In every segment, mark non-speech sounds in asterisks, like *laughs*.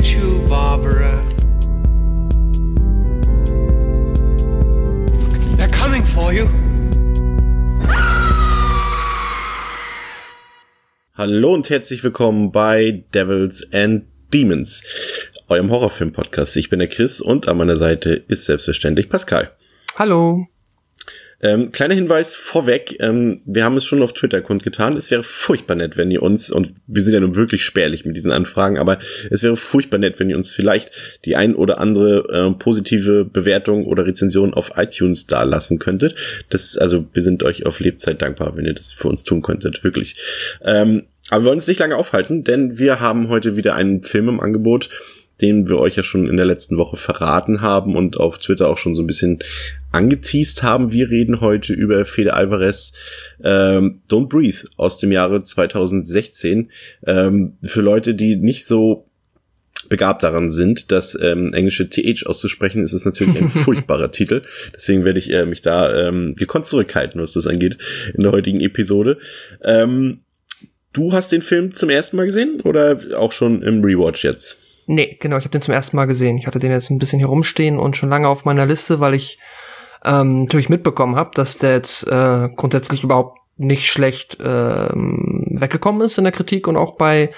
get you, Barbara. They're coming for you. Hallo und herzlich willkommen bei Devils and Demons, eurem Horrorfilm-Podcast. Ich bin der Chris und an meiner Seite ist selbstverständlich Pascal. Hallo. Ähm, kleiner Hinweis vorweg, ähm, wir haben es schon auf Twitter kundgetan. Es wäre furchtbar nett, wenn ihr uns, und wir sind ja nun wirklich spärlich mit diesen Anfragen, aber es wäre furchtbar nett, wenn ihr uns vielleicht die ein oder andere äh, positive Bewertung oder Rezension auf iTunes da lassen könntet. Das, also wir sind euch auf Lebzeit dankbar, wenn ihr das für uns tun könntet, wirklich. Ähm, aber wir wollen uns nicht lange aufhalten, denn wir haben heute wieder einen Film im Angebot, den wir euch ja schon in der letzten Woche verraten haben und auf Twitter auch schon so ein bisschen angeteased haben. Wir reden heute über Fede Alvarez ähm, Don't Breathe aus dem Jahre 2016. Ähm, für Leute, die nicht so begabt daran sind, das ähm, englische TH auszusprechen, ist es natürlich ein *laughs* furchtbarer Titel. Deswegen werde ich äh, mich da ähm, gekonnt zurückhalten, was das angeht, in der heutigen Episode. Ähm, du hast den Film zum ersten Mal gesehen oder auch schon im Rewatch jetzt? Nee, genau, ich habe den zum ersten Mal gesehen. Ich hatte den jetzt ein bisschen herumstehen und schon lange auf meiner Liste, weil ich ähm, natürlich mitbekommen habe, dass der jetzt äh, grundsätzlich überhaupt nicht schlecht ähm, weggekommen ist in der Kritik und auch bei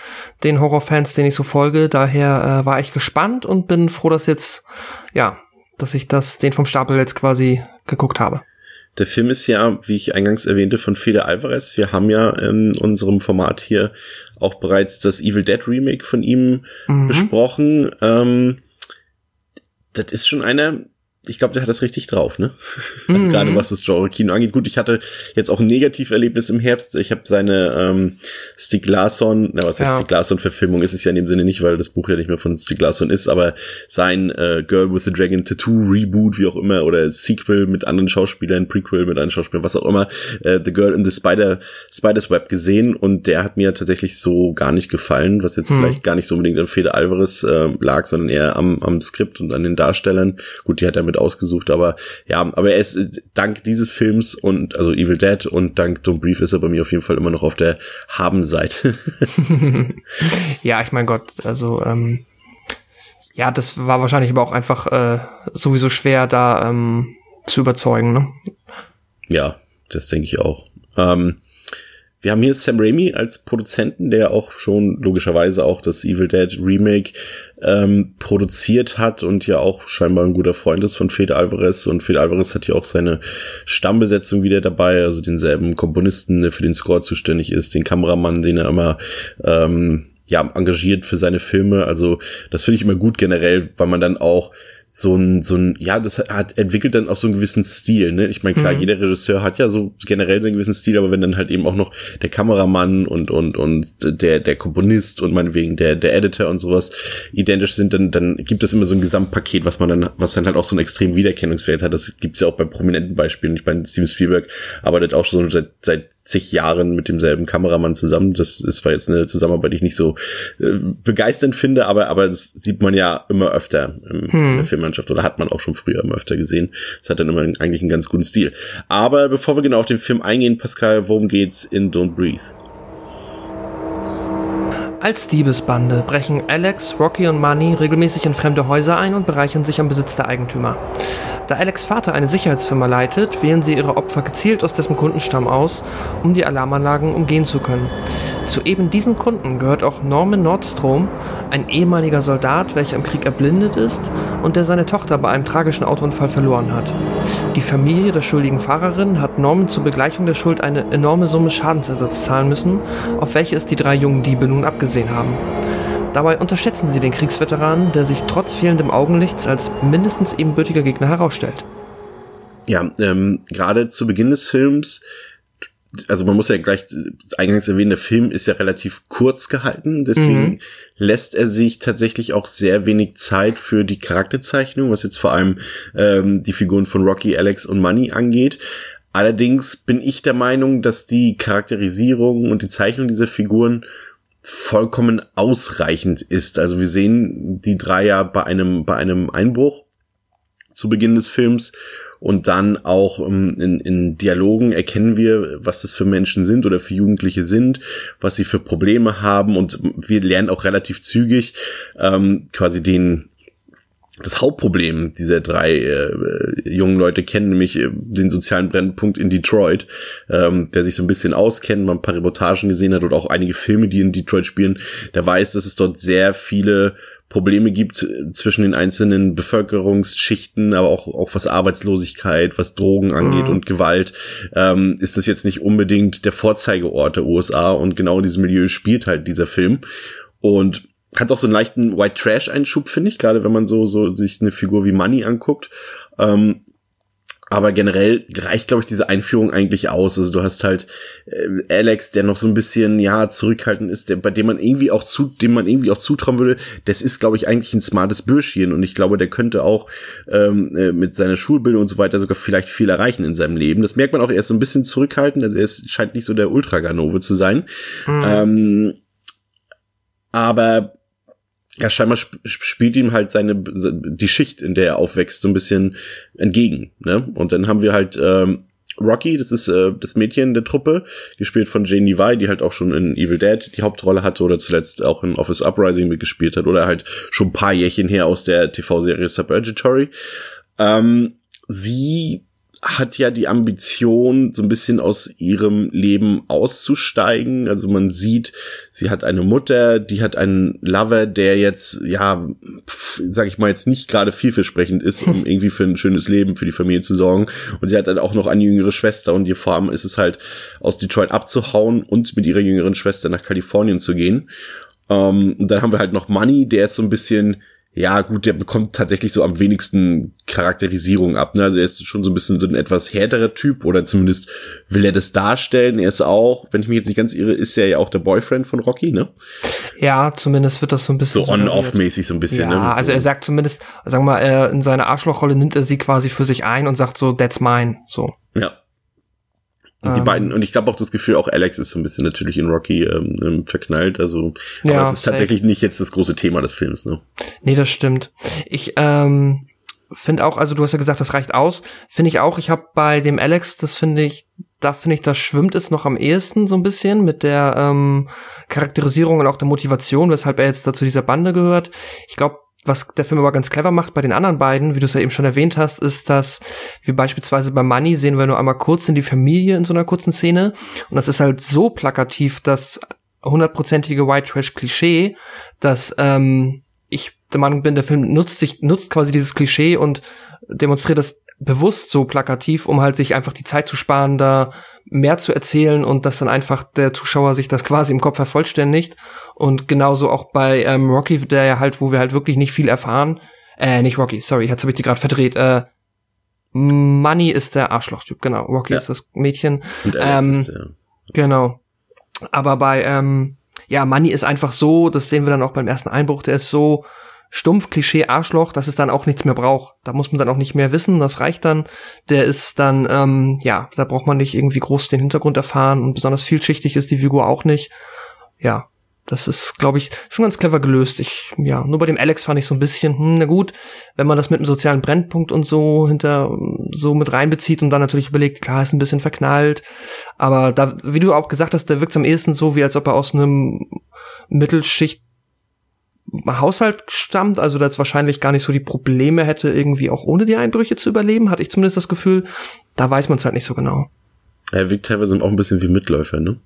den Horrorfans, denen ich so folge. Daher äh, war ich gespannt und bin froh, dass jetzt, ja, dass ich das, den vom Stapel jetzt quasi geguckt habe. Der Film ist ja, wie ich eingangs erwähnte, von Fede Alvarez. Wir haben ja in unserem Format hier auch bereits das Evil Dead Remake von ihm mhm. besprochen. Ähm, das ist schon einer, ich glaube, der hat das richtig drauf, ne? *laughs* Also mhm. Gerade was das Genre-Kino angeht. Gut, ich hatte jetzt auch ein Negativerlebnis im Herbst. Ich habe seine ähm, Stieg Larsson, na was heißt ja. Stieg Larsson-Verfilmung ist es ja in dem Sinne nicht, weil das Buch ja nicht mehr von Stieg Larsson ist, aber sein äh, Girl with the Dragon Tattoo Reboot, wie auch immer, oder Sequel mit anderen Schauspielern, Prequel mit anderen Schauspielern, was auch immer, äh, The Girl in the Spider Spider's Web gesehen und der hat mir tatsächlich so gar nicht gefallen, was jetzt mhm. vielleicht gar nicht so unbedingt an Fede Alvarez äh, lag, sondern eher am, am Skript und an den Darstellern. Gut, die hat er mit ausgesucht, aber ja, aber er ist dank dieses Films und also Evil Dead und dank Don't Brief ist er bei mir auf jeden Fall immer noch auf der Haben-Seite. *laughs* ja, ich mein Gott, also ähm, ja, das war wahrscheinlich aber auch einfach äh, sowieso schwer da ähm, zu überzeugen, ne? Ja, das denke ich auch. Ähm, wir haben hier Sam Raimi als Produzenten, der auch schon logischerweise auch das Evil Dead Remake ähm, produziert hat und ja auch scheinbar ein guter Freund ist von Fede Alvarez. Und Fede Alvarez hat ja auch seine Stammbesetzung wieder dabei, also denselben Komponisten, der für den Score zuständig ist, den Kameramann, den er immer ähm, ja, engagiert für seine Filme. Also das finde ich immer gut generell, weil man dann auch so ein, so ein, ja, das hat, entwickelt dann auch so einen gewissen Stil, ne? Ich meine, klar, mhm. jeder Regisseur hat ja so generell seinen gewissen Stil, aber wenn dann halt eben auch noch der Kameramann und, und, und der, der Komponist und meinetwegen der, der Editor und sowas identisch sind, dann, dann gibt es immer so ein Gesamtpaket, was man dann, was dann halt auch so einen extremen Wiedererkennungswert hat. Das gibt's ja auch bei prominenten Beispielen. Ich meine, Steven Spielberg arbeitet auch schon seit, seit zig Jahren mit demselben Kameramann zusammen. Das ist zwar jetzt eine Zusammenarbeit, die ich nicht so äh, begeisternd finde, aber, aber das sieht man ja immer öfter im, hm. in der Filmmannschaft oder hat man auch schon früher immer öfter gesehen. Das hat dann immer eigentlich einen ganz guten Stil. Aber bevor wir genau auf den Film eingehen, Pascal, worum geht's in Don't Breathe? Als Diebesbande brechen Alex, Rocky und Money regelmäßig in fremde Häuser ein und bereichern sich am Besitz der Eigentümer. Da Alex Vater eine Sicherheitsfirma leitet, wählen sie ihre Opfer gezielt aus dessen Kundenstamm aus, um die Alarmanlagen umgehen zu können. Zu eben diesen Kunden gehört auch Norman Nordstrom, ein ehemaliger Soldat, welcher im Krieg erblindet ist und der seine Tochter bei einem tragischen Autounfall verloren hat. Die Familie der schuldigen Fahrerin hat Norman zur Begleichung der Schuld eine enorme Summe Schadensersatz zahlen müssen, auf welche es die drei jungen Diebe nun abgesehen haben. Dabei unterschätzen sie den Kriegsveteranen, der sich trotz fehlendem Augenlichts als mindestens ebenbürtiger Gegner herausstellt. Ja, ähm, gerade zu Beginn des Films, also man muss ja gleich eingangs erwähnen, der Film ist ja relativ kurz gehalten, deswegen mhm. lässt er sich tatsächlich auch sehr wenig Zeit für die Charakterzeichnung, was jetzt vor allem ähm, die Figuren von Rocky, Alex und Money angeht. Allerdings bin ich der Meinung, dass die Charakterisierung und die Zeichnung dieser Figuren vollkommen ausreichend ist. Also wir sehen die drei ja bei einem, bei einem Einbruch zu Beginn des Films und dann auch ähm, in, in Dialogen erkennen wir, was das für Menschen sind oder für Jugendliche sind, was sie für Probleme haben und wir lernen auch relativ zügig ähm, quasi den das Hauptproblem dieser drei äh, jungen Leute kennen, nämlich äh, den sozialen Brennpunkt in Detroit, ähm, der sich so ein bisschen auskennt, man ein paar Reportagen gesehen hat oder auch einige Filme, die in Detroit spielen, der weiß, dass es dort sehr viele Probleme gibt zwischen den einzelnen Bevölkerungsschichten, aber auch, auch was Arbeitslosigkeit, was Drogen angeht mhm. und Gewalt, ähm, ist das jetzt nicht unbedingt der Vorzeigeort der USA und genau in diesem Milieu spielt halt dieser Film. Und hat auch so einen leichten White Trash Einschub, finde ich, gerade wenn man so, so sich eine Figur wie Money anguckt. Ähm, aber generell reicht, glaube ich, diese Einführung eigentlich aus. Also du hast halt äh, Alex, der noch so ein bisschen, ja, zurückhaltend ist, der, bei dem man irgendwie auch zu, dem man irgendwie auch zutrauen würde, das ist, glaube ich, eigentlich ein smartes Bürschchen und ich glaube, der könnte auch ähm, äh, mit seiner Schulbildung und so weiter sogar vielleicht viel erreichen in seinem Leben. Das merkt man auch, er ist so ein bisschen zurückhaltend, also er ist, scheint nicht so der Ultraganove zu sein. Mhm. Ähm, aber ja, scheinbar sp spielt ihm halt seine die Schicht, in der er aufwächst, so ein bisschen entgegen. Ne? Und dann haben wir halt ähm, Rocky, das ist äh, das Mädchen der Truppe, gespielt von Jane Levi, die halt auch schon in Evil Dead die Hauptrolle hatte oder zuletzt auch in Office Uprising mitgespielt hat oder halt schon ein paar Jährchen her aus der TV-Serie Suburgatory. Ähm, sie hat ja die Ambition, so ein bisschen aus ihrem Leben auszusteigen. Also man sieht, sie hat eine Mutter, die hat einen Lover, der jetzt, ja, sag ich mal, jetzt nicht gerade vielversprechend ist, um *laughs* irgendwie für ein schönes Leben für die Familie zu sorgen. Und sie hat dann auch noch eine jüngere Schwester und ihr Vorhaben ist es halt, aus Detroit abzuhauen und mit ihrer jüngeren Schwester nach Kalifornien zu gehen. Ähm, und dann haben wir halt noch Money, der ist so ein bisschen, ja, gut, der bekommt tatsächlich so am wenigsten Charakterisierung ab. Ne? Also er ist schon so ein bisschen so ein etwas härterer Typ oder zumindest will er das darstellen. Er ist auch, wenn ich mich jetzt nicht ganz irre, ist er ja auch der Boyfriend von Rocky, ne? Ja, zumindest wird das so ein bisschen. So on-off-mäßig so ein bisschen, ja, ne? also er sagt zumindest, sagen wir mal, er, in seiner Arschlochrolle nimmt er sie quasi für sich ein und sagt so, that's mine, so. Ja. Und die ähm, beiden, und ich glaube auch das Gefühl, auch Alex ist so ein bisschen natürlich in Rocky ähm, ähm verknallt. Also, aber ja, das ist safe. tatsächlich nicht jetzt das große Thema des Films, ne? Nee, das stimmt. Ich ähm, finde auch, also du hast ja gesagt, das reicht aus. Finde ich auch. Ich habe bei dem Alex, das finde ich, da finde ich, da schwimmt es noch am ehesten so ein bisschen mit der ähm, Charakterisierung und auch der Motivation, weshalb er jetzt dazu dieser Bande gehört. Ich glaube, was der Film aber ganz clever macht bei den anderen beiden, wie du es ja eben schon erwähnt hast, ist, dass wir beispielsweise bei Money sehen wir nur einmal kurz in die Familie in so einer kurzen Szene. Und das ist halt so plakativ, das hundertprozentige White Trash Klischee, dass ähm, ich der Meinung bin, der Film nutzt sich, nutzt quasi dieses Klischee und demonstriert das bewusst so plakativ, um halt sich einfach die Zeit zu sparen, da mehr zu erzählen und dass dann einfach der Zuschauer sich das quasi im Kopf vervollständigt. Und genauso auch bei ähm, Rocky, der ja halt, wo wir halt wirklich nicht viel erfahren. Äh, nicht Rocky, sorry, jetzt habe ich die gerade verdreht. Äh, Money ist der Arschlochtyp, genau. Rocky ja. ist das Mädchen. Ähm, ist, ja. Genau. Aber bei, ähm, ja, Money ist einfach so, das sehen wir dann auch beim ersten Einbruch, der ist so stumpf, Klischee, Arschloch, dass es dann auch nichts mehr braucht. Da muss man dann auch nicht mehr wissen, das reicht dann. Der ist dann, ähm, ja, da braucht man nicht irgendwie groß den Hintergrund erfahren und besonders vielschichtig ist die Figur auch nicht. Ja, das ist, glaube ich, schon ganz clever gelöst. Ich, ja, nur bei dem Alex fand ich so ein bisschen, hm, na gut, wenn man das mit einem sozialen Brennpunkt und so hinter, so mit reinbezieht und dann natürlich überlegt, klar, ist ein bisschen verknallt. Aber da, wie du auch gesagt hast, der wirkt am ehesten so, wie als ob er aus einem Mittelschicht Haushalt stammt, also da jetzt wahrscheinlich gar nicht so die Probleme hätte, irgendwie auch ohne die Einbrüche zu überleben, hatte ich zumindest das Gefühl. Da weiß man es halt nicht so genau. Er wirkt teilweise auch ein bisschen wie Mitläufer, ne?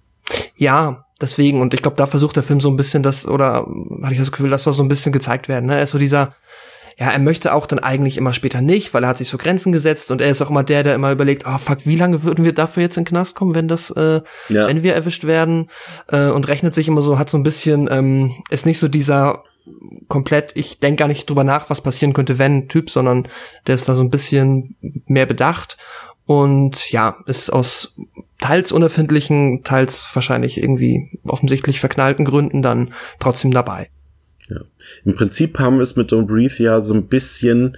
Ja, deswegen, und ich glaube, da versucht der Film so ein bisschen das, oder hatte ich das Gefühl, das soll so ein bisschen gezeigt werden, ne? Er ist so dieser, ja, er möchte auch dann eigentlich immer später nicht, weil er hat sich so Grenzen gesetzt und er ist auch immer der, der immer überlegt, ah oh, fuck, wie lange würden wir dafür jetzt in den Knast kommen, wenn das, äh, ja. wenn wir erwischt werden äh, und rechnet sich immer so, hat so ein bisschen, ähm, ist nicht so dieser komplett, ich denke gar nicht drüber nach, was passieren könnte, wenn Typ, sondern der ist da so ein bisschen mehr bedacht und ja, ist aus teils unerfindlichen, teils wahrscheinlich irgendwie offensichtlich verknallten Gründen dann trotzdem dabei. Ja. Im Prinzip haben wir es mit Don't Breathe ja so ein bisschen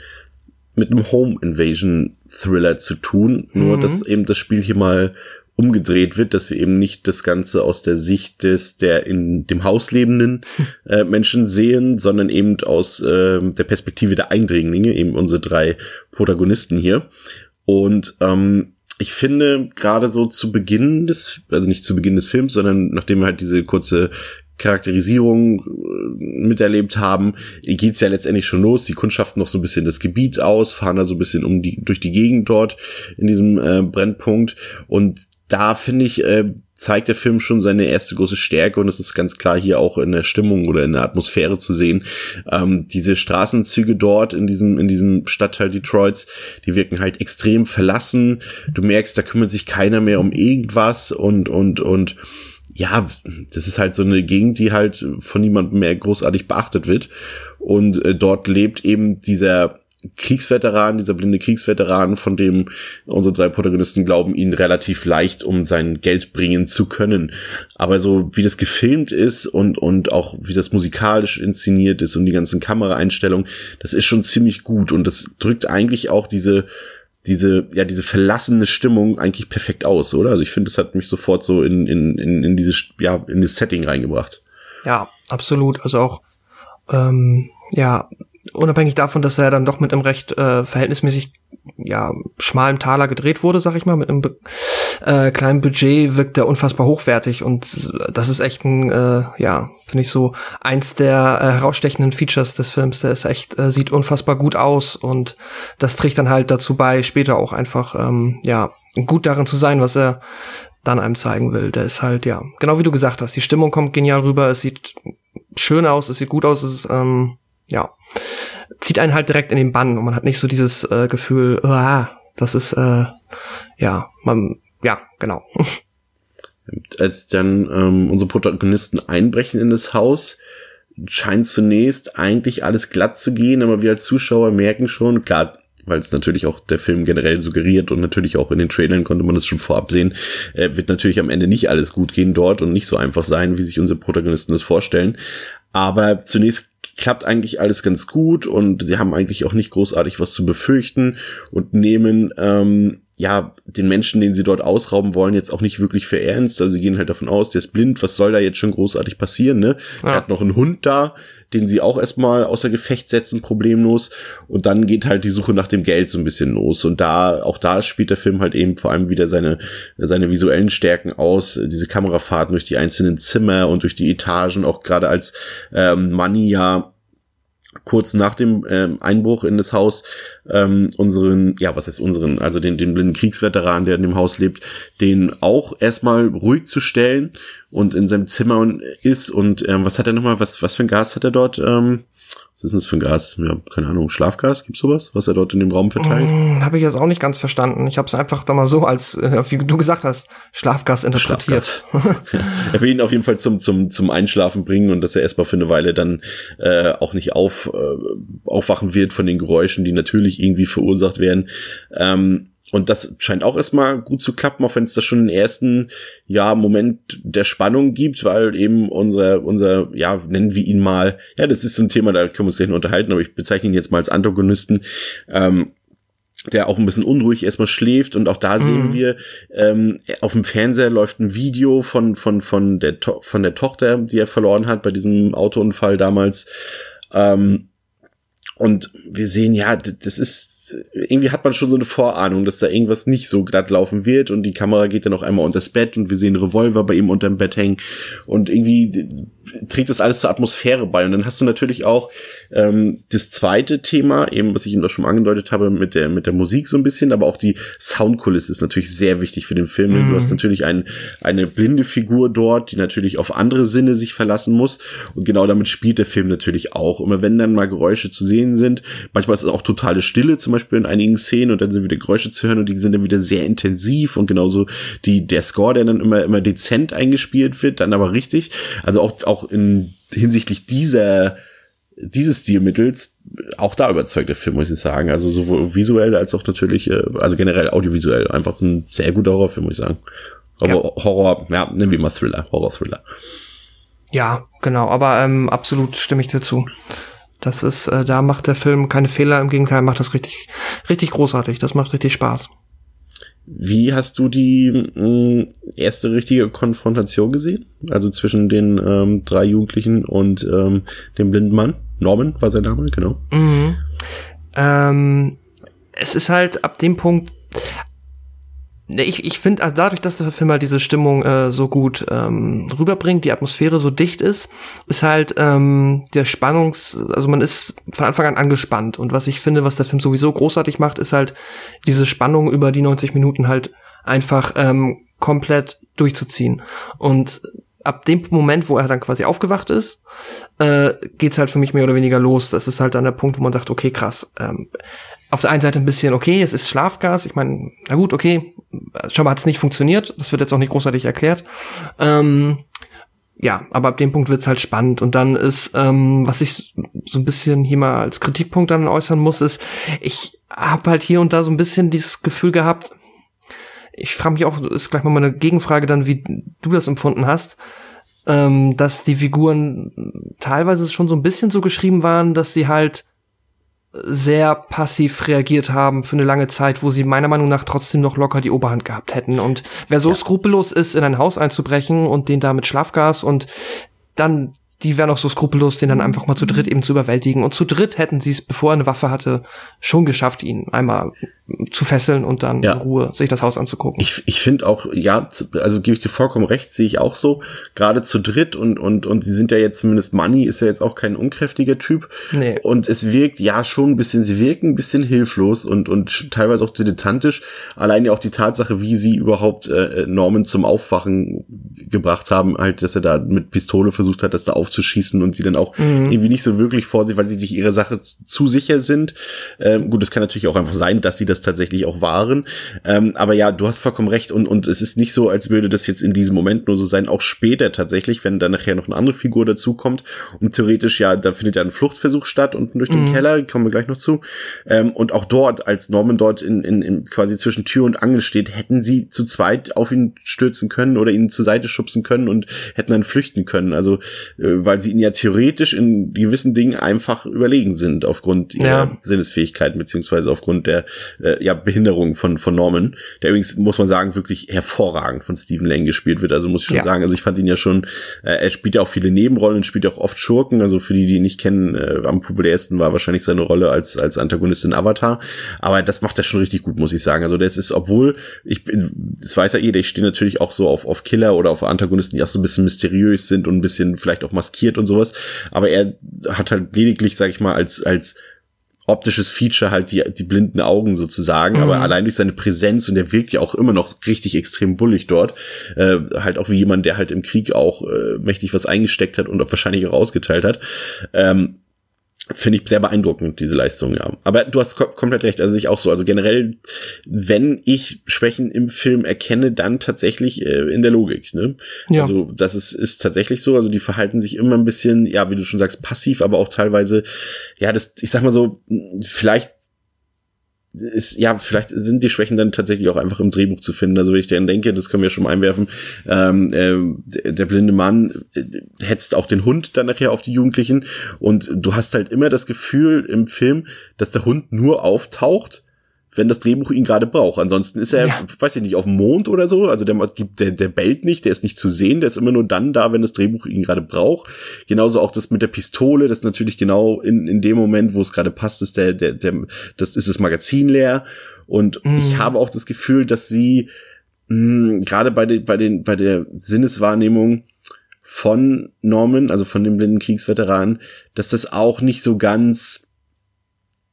mit einem Home Invasion Thriller zu tun, nur mhm. dass eben das Spiel hier mal umgedreht wird, dass wir eben nicht das Ganze aus der Sicht des der in dem Haus lebenden *laughs* äh, Menschen sehen, sondern eben aus äh, der Perspektive der Eindringlinge, eben unsere drei Protagonisten hier. Und ähm, ich finde gerade so zu Beginn des, also nicht zu Beginn des Films, sondern nachdem wir halt diese kurze Charakterisierung äh, miterlebt haben, geht's ja letztendlich schon los. Die kundschaften noch so ein bisschen das Gebiet aus, fahren da so ein bisschen um die durch die Gegend dort in diesem äh, Brennpunkt und da finde ich, äh, zeigt der Film schon seine erste große Stärke und es ist ganz klar hier auch in der Stimmung oder in der Atmosphäre zu sehen. Ähm, diese Straßenzüge dort in diesem, in diesem Stadtteil Detroits, die wirken halt extrem verlassen. Du merkst, da kümmert sich keiner mehr um irgendwas und, und, und, ja, das ist halt so eine Gegend, die halt von niemandem mehr großartig beachtet wird. Und äh, dort lebt eben dieser Kriegsveteran, dieser blinde Kriegsveteran, von dem unsere drei Protagonisten glauben, ihn relativ leicht um sein Geld bringen zu können. Aber so wie das gefilmt ist und, und auch wie das musikalisch inszeniert ist und die ganzen Kameraeinstellungen, das ist schon ziemlich gut und das drückt eigentlich auch diese, diese, ja, diese verlassene Stimmung eigentlich perfekt aus, oder? Also ich finde, das hat mich sofort so in, in, in, in dieses, ja, in das Setting reingebracht. Ja, absolut. Also auch, ähm, ja, unabhängig davon, dass er dann doch mit einem recht äh, verhältnismäßig ja schmalen Taler gedreht wurde, sag ich mal, mit einem äh, kleinen Budget wirkt er unfassbar hochwertig und das ist echt ein äh, ja finde ich so eins der äh, herausstechenden Features des Films. Der ist echt äh, sieht unfassbar gut aus und das trägt dann halt dazu bei, später auch einfach ähm, ja gut darin zu sein, was er dann einem zeigen will. Der ist halt ja genau wie du gesagt hast. Die Stimmung kommt genial rüber. Es sieht schön aus, es sieht gut aus, es ist ähm, ja, zieht einen halt direkt in den Bann und man hat nicht so dieses äh, Gefühl, ah, das ist, äh, ja, man, ja, genau. *laughs* Als dann ähm, unsere Protagonisten einbrechen in das Haus, scheint zunächst eigentlich alles glatt zu gehen, aber wir als Zuschauer merken schon, klar, weil es natürlich auch der Film generell suggeriert und natürlich auch in den Trailern konnte man das schon vorab sehen, äh, wird natürlich am Ende nicht alles gut gehen dort und nicht so einfach sein, wie sich unsere Protagonisten das vorstellen. Aber zunächst klappt eigentlich alles ganz gut und sie haben eigentlich auch nicht großartig was zu befürchten und nehmen ähm, ja den Menschen, den sie dort ausrauben wollen, jetzt auch nicht wirklich für ernst. Also sie gehen halt davon aus, der ist blind, was soll da jetzt schon großartig passieren, ne? Ja. Er hat noch einen Hund da, den sie auch erstmal außer Gefecht setzen, problemlos. Und dann geht halt die Suche nach dem Geld so ein bisschen los. Und da, auch da spielt der Film halt eben vor allem wieder seine, seine visuellen Stärken aus. Diese Kamerafahrten durch die einzelnen Zimmer und durch die Etagen, auch gerade als ähm, ja kurz nach dem ähm, Einbruch in das Haus ähm, unseren, ja, was heißt unseren, also den, den blinden Kriegsveteran, der in dem Haus lebt, den auch erstmal ruhig zu stellen und in seinem Zimmer ist und ähm, was hat er nochmal, was, was für ein Gas hat er dort? Ähm, was ist denn das für ein Gas? Ja, keine Ahnung, Schlafgas? Gibt's sowas, was er dort in dem Raum verteilt? Hm, habe ich jetzt auch nicht ganz verstanden. Ich habe es einfach da mal so als, äh, wie du gesagt hast, Schlafgas interpretiert. Schlafgas. *laughs* er will ihn auf jeden Fall zum, zum, zum Einschlafen bringen und dass er erstmal für eine Weile dann äh, auch nicht auf, äh, aufwachen wird von den Geräuschen, die natürlich irgendwie verursacht werden. Ähm, und das scheint auch erstmal gut zu klappen, auch wenn es da schon einen ersten, ja, Moment der Spannung gibt, weil eben unser, unser, ja, nennen wir ihn mal, ja, das ist ein Thema, da können wir uns gleich noch unterhalten, aber ich bezeichne ihn jetzt mal als Antagonisten, ähm, der auch ein bisschen unruhig erstmal schläft und auch da mhm. sehen wir ähm, auf dem Fernseher läuft ein Video von von von der to von der Tochter, die er verloren hat bei diesem Autounfall damals ähm, und wir sehen ja, das ist irgendwie hat man schon so eine Vorahnung, dass da irgendwas nicht so glatt laufen wird und die Kamera geht dann auch einmal unters Bett und wir sehen Revolver bei ihm unterm Bett hängen und irgendwie trägt das alles zur Atmosphäre bei und dann hast du natürlich auch ähm, das zweite Thema, eben was ich ihm da schon angedeutet habe mit der mit der Musik so ein bisschen, aber auch die Soundkulisse ist natürlich sehr wichtig für den Film. Mhm. Du hast natürlich ein, eine blinde Figur dort, die natürlich auf andere Sinne sich verlassen muss und genau damit spielt der Film natürlich auch. Immer wenn dann mal Geräusche zu sehen sind, manchmal ist es auch totale Stille, zum Beispiel in einigen Szenen und dann sind wieder Geräusche zu hören und die sind dann wieder sehr intensiv und genauso die der Score, der dann immer immer dezent eingespielt wird, dann aber richtig. Also auch auch in hinsichtlich dieser dieses Stilmittels auch da überzeugt der Film, muss ich sagen. Also sowohl visuell als auch natürlich, äh, also generell audiovisuell. Einfach ein sehr guter Horrorfilm, muss ich sagen. Aber ja. Horror, ja, nennen wir mal Thriller, Horror-Thriller. Ja, genau, aber ähm, absolut stimme ich dir zu. Das ist, äh, da macht der Film keine Fehler, im Gegenteil, macht das richtig, richtig großartig. Das macht richtig Spaß. Wie hast du die mh, mm, erste richtige Konfrontation gesehen? Also zwischen den ähm, drei Jugendlichen und ähm, dem blinden Mann? Norman war sein Name, genau. Mhm. Ähm, es ist halt ab dem Punkt ich, ich finde, also dadurch, dass der Film halt diese Stimmung äh, so gut ähm, rüberbringt, die Atmosphäre so dicht ist, ist halt ähm, der Spannungs, also man ist von Anfang an angespannt. Und was ich finde, was der Film sowieso großartig macht, ist halt diese Spannung über die 90 Minuten halt einfach ähm, komplett durchzuziehen. Und ab dem Moment, wo er dann quasi aufgewacht ist, äh, geht's halt für mich mehr oder weniger los. Das ist halt dann der Punkt, wo man sagt, okay, krass. Ähm, auf der einen Seite ein bisschen, okay, es ist Schlafgas. Ich meine, na gut, okay, schon mal hat es nicht funktioniert. Das wird jetzt auch nicht großartig erklärt. Ähm, ja, aber ab dem Punkt wird's halt spannend. Und dann ist, ähm, was ich so ein bisschen hier mal als Kritikpunkt dann äußern muss, ist, ich habe halt hier und da so ein bisschen dieses Gefühl gehabt, ich frage mich auch, ist gleich mal meine Gegenfrage dann, wie du das empfunden hast, ähm, dass die Figuren teilweise schon so ein bisschen so geschrieben waren, dass sie halt sehr passiv reagiert haben für eine lange Zeit, wo sie meiner Meinung nach trotzdem noch locker die Oberhand gehabt hätten. Und wer so ja. skrupellos ist, in ein Haus einzubrechen und den da mit Schlafgas und dann die wären auch so skrupellos, den dann einfach mal zu dritt eben zu überwältigen. Und zu dritt hätten sie es, bevor er eine Waffe hatte, schon geschafft, ihn einmal zu fesseln und dann ja. in Ruhe sich das Haus anzugucken. Ich, ich finde auch, ja, also gebe ich dir vollkommen recht, sehe ich auch so. Gerade zu dritt und, und, und sie sind ja jetzt zumindest Money ist ja jetzt auch kein unkräftiger Typ. Nee. Und es wirkt ja schon ein bisschen, sie wirken ein bisschen hilflos und, und teilweise auch dilettantisch. Allein ja auch die Tatsache, wie sie überhaupt äh, Norman zum Aufwachen gebracht haben, halt, dass er da mit Pistole versucht hat, das da aufzuschießen und sie dann auch mhm. irgendwie nicht so wirklich vor sich, weil sie sich ihre Sache zu sicher sind. Ähm, gut, es kann natürlich auch einfach sein, dass sie das es tatsächlich auch waren. Ähm, aber ja, du hast vollkommen recht und, und es ist nicht so, als würde das jetzt in diesem Moment nur so sein, auch später tatsächlich, wenn dann nachher noch eine andere Figur dazukommt und theoretisch, ja, da findet ja ein Fluchtversuch statt unten durch den mhm. Keller, kommen wir gleich noch zu. Ähm, und auch dort, als Norman dort in, in, in quasi zwischen Tür und Angel steht, hätten sie zu zweit auf ihn stürzen können oder ihn zur Seite schubsen können und hätten dann flüchten können. Also, äh, weil sie ihn ja theoretisch in gewissen Dingen einfach überlegen sind aufgrund ihrer ja. Sinnesfähigkeiten beziehungsweise aufgrund der äh, ja, Behinderung von, von Norman, der übrigens, muss man sagen, wirklich hervorragend von Stephen Lang gespielt wird. Also muss ich schon ja. sagen, also ich fand ihn ja schon, äh, er spielt ja auch viele Nebenrollen, spielt auch oft Schurken. Also für die, die ihn nicht kennen, äh, am populärsten war wahrscheinlich seine Rolle als, als Antagonist in Avatar. Aber das macht er schon richtig gut, muss ich sagen. Also das ist, obwohl, ich bin, das weiß ja jeder, ich stehe natürlich auch so auf, auf Killer oder auf Antagonisten, die auch so ein bisschen mysteriös sind und ein bisschen vielleicht auch maskiert und sowas. Aber er hat halt lediglich, sag ich mal, als, als optisches Feature halt die, die blinden Augen sozusagen, mhm. aber allein durch seine Präsenz und der wirkt ja auch immer noch richtig extrem bullig dort, äh, halt auch wie jemand, der halt im Krieg auch äh, mächtig was eingesteckt hat und auch wahrscheinlich auch ausgeteilt hat. Ähm, Finde ich sehr beeindruckend, diese Leistung, ja. Aber du hast kom komplett recht, also ich auch so. Also generell, wenn ich Schwächen im Film erkenne, dann tatsächlich äh, in der Logik, ne? Ja. Also das ist, ist tatsächlich so. Also die verhalten sich immer ein bisschen, ja, wie du schon sagst, passiv, aber auch teilweise, ja, das, ich sag mal so, vielleicht ist, ja, vielleicht sind die Schwächen dann tatsächlich auch einfach im Drehbuch zu finden. Also wenn ich dann denke, das können wir schon mal einwerfen, ähm, äh, der, der blinde Mann äh, hetzt auch den Hund dann nachher auf die Jugendlichen und du hast halt immer das Gefühl im Film, dass der Hund nur auftaucht, wenn das Drehbuch ihn gerade braucht. Ansonsten ist er, ja. weiß ich nicht, auf dem Mond oder so. Also der, der, der bellt nicht, der ist nicht zu sehen, der ist immer nur dann da, wenn das Drehbuch ihn gerade braucht. Genauso auch das mit der Pistole, das ist natürlich genau in, in dem Moment, wo es gerade passt, ist der, der, der, das ist das Magazin leer. Und mhm. ich habe auch das Gefühl, dass sie mh, gerade bei, den, bei, den, bei der Sinneswahrnehmung von Norman, also von dem blinden Kriegsveteran, dass das auch nicht so ganz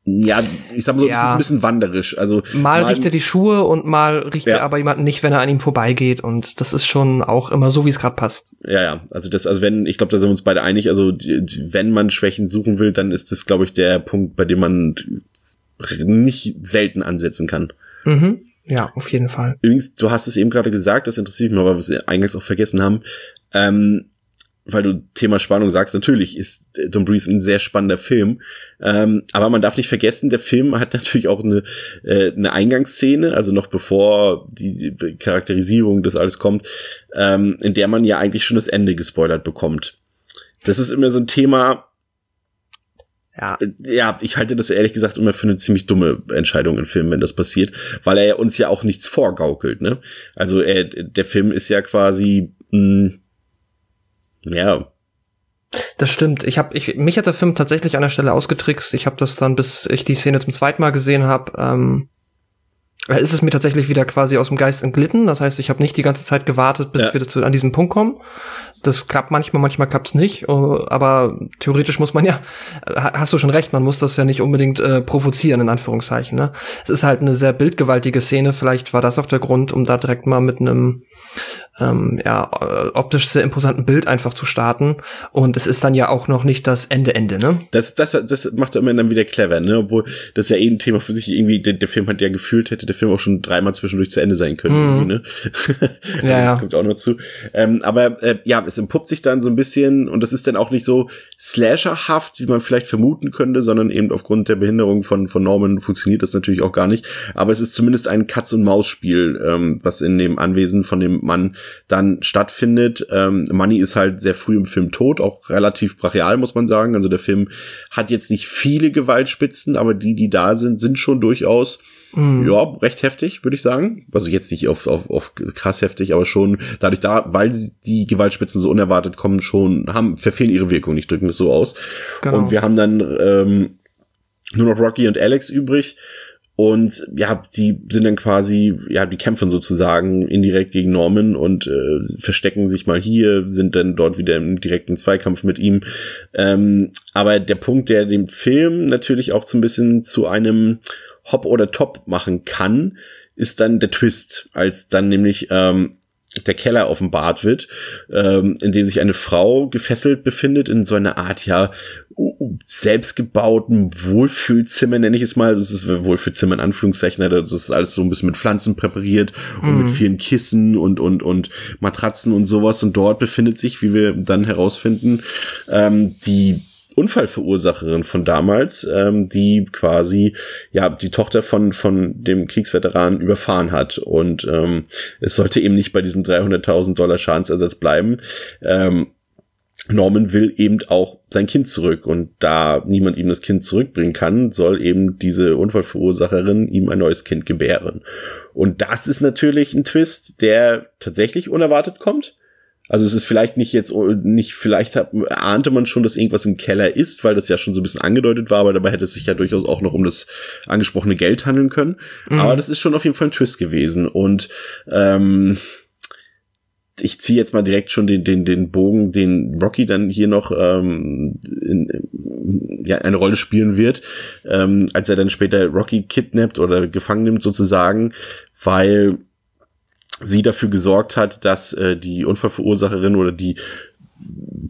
ja, ich sag mal so, ja. es ist ein bisschen wanderisch. Also mal, mal riecht er die Schuhe und mal riecht ja. er aber jemanden nicht, wenn er an ihm vorbeigeht. Und das ist schon auch immer so, wie es gerade passt. Ja, ja. Also das, also wenn, ich glaube, da sind wir uns beide einig. Also wenn man Schwächen suchen will, dann ist das, glaube ich, der Punkt, bei dem man nicht selten ansetzen kann. Mhm. Ja, auf jeden Fall. Übrigens, du hast es eben gerade gesagt, das interessiert mich mal, weil wir es eingangs auch vergessen haben. Ähm, weil du Thema Spannung sagst, natürlich ist Don't Breathe ein sehr spannender Film. Ähm, aber man darf nicht vergessen, der Film hat natürlich auch eine, äh, eine Eingangsszene, also noch bevor die, Charakterisierung das alles kommt, ähm, in der man ja eigentlich schon das Ende gespoilert bekommt. Das ist immer so ein Thema. Ja. Äh, ja, ich halte das ehrlich gesagt immer für eine ziemlich dumme Entscheidung im Film, wenn das passiert, weil er uns ja auch nichts vorgaukelt, ne? Also er, der Film ist ja quasi, mh, hm, ja. Das stimmt. Ich habe, ich, mich hat der Film tatsächlich an der Stelle ausgetrickst. Ich habe das dann, bis ich die Szene zum zweiten Mal gesehen habe, ähm, äh, ist es mir tatsächlich wieder quasi aus dem Geist entglitten. Das heißt, ich habe nicht die ganze Zeit gewartet, bis Ja. wir zu, an diesen Punkt kommen. Das klappt manchmal, manchmal klappt's nicht. äh, Aber theoretisch muss man ja, äh, ha- hast du schon recht, man muss das ja nicht unbedingt äh, provozieren, in Anführungszeichen. Ne? Es ist halt eine sehr bildgewaltige Szene. Vielleicht war das auch der Grund, um da direkt mal mit einem ähm, ja, äh, optisch sehr imposanten Bild einfach zu starten. Und es ist dann ja auch noch nicht das Ende, Ende, ne? Das, das, das macht er immer dann wieder clever, ne? Obwohl das ja eh ein Thema für sich irgendwie, der, der Film hat ja gefühlt, hätte der Film auch schon dreimal zwischendurch zu Ende sein können, irgendwie, ne? *laughs* Ja, ja. das kommt auch noch zu. Ähm, aber äh, ja, es entpuppt sich dann so ein bisschen und das ist dann auch nicht so slasherhaft, wie man vielleicht vermuten könnte, sondern eben aufgrund der Behinderung von, von Norman funktioniert das natürlich auch gar nicht. Aber es ist zumindest ein Katz-und-Maus-Spiel, ähm, was in dem Anwesen von dem Mann dann stattfindet. Ähm, Money ist halt sehr früh im Film tot, auch relativ brachial, muss man sagen. Also der Film hat jetzt nicht viele Gewaltspitzen, aber die, die da sind, sind schon durchaus Mhm. ja, recht heftig, würde ich sagen. Also jetzt nicht auf, auf, auf krass heftig, aber schon dadurch da, weil die Gewaltspitzen so unerwartet kommen, schon haben, verfehlen ihre Wirkung, ich drücke das so aus. Genau. Und wir haben dann ähm, nur noch Rocky und Alex übrig. Und ja, die sind dann quasi, ja, die kämpfen sozusagen indirekt gegen Norman und äh, verstecken sich mal hier, sind dann dort wieder im direkten Zweikampf mit ihm. Ähm, aber der Punkt, der den Film natürlich auch so ein bisschen zu einem Hop oder Top machen kann, ist dann der Twist, als dann nämlich ähm, der Keller offenbart wird, ähm, in dem sich eine Frau gefesselt befindet in so einer Art, ja, selbstgebauten Wohlfühlzimmer, nenne ich es mal. Das ist Wohlfühlzimmer in Anführungszeichen. also Das ist alles so ein bisschen mit Pflanzen präpariert und mit vielen Kissen und, und, und Matratzen und sowas. Und dort befindet sich, wie wir dann herausfinden, ähm, die Unfallverursacherin von damals, ähm, die quasi ja die Tochter von von dem Kriegsveteran überfahren hat und ähm, es sollte eben nicht bei diesen 300.000 Dollar Schadensersatz bleiben. Ähm, Norman will eben auch sein Kind zurück und da niemand ihm das Kind zurückbringen kann, soll eben diese Unfallverursacherin ihm ein neues Kind gebären. Und das ist natürlich ein Twist, der tatsächlich unerwartet kommt. Also es ist vielleicht nicht jetzt, nicht, vielleicht hat, ahnte man schon, dass irgendwas im Keller ist, weil das ja schon so ein bisschen angedeutet war, aber dabei hätte es sich ja durchaus auch noch um das angesprochene Geld handeln können. Aber das ist schon auf jeden Fall ein Twist gewesen. Und ähm, ich ziehe jetzt mal direkt schon den, den, den Bogen, den Rocky dann hier noch ähm, in, ja, eine Rolle spielen wird, ähm, als er dann später Rocky kidnappt oder gefangen nimmt sozusagen, weil sie dafür gesorgt hat, dass äh, die Unfallverursacherin oder die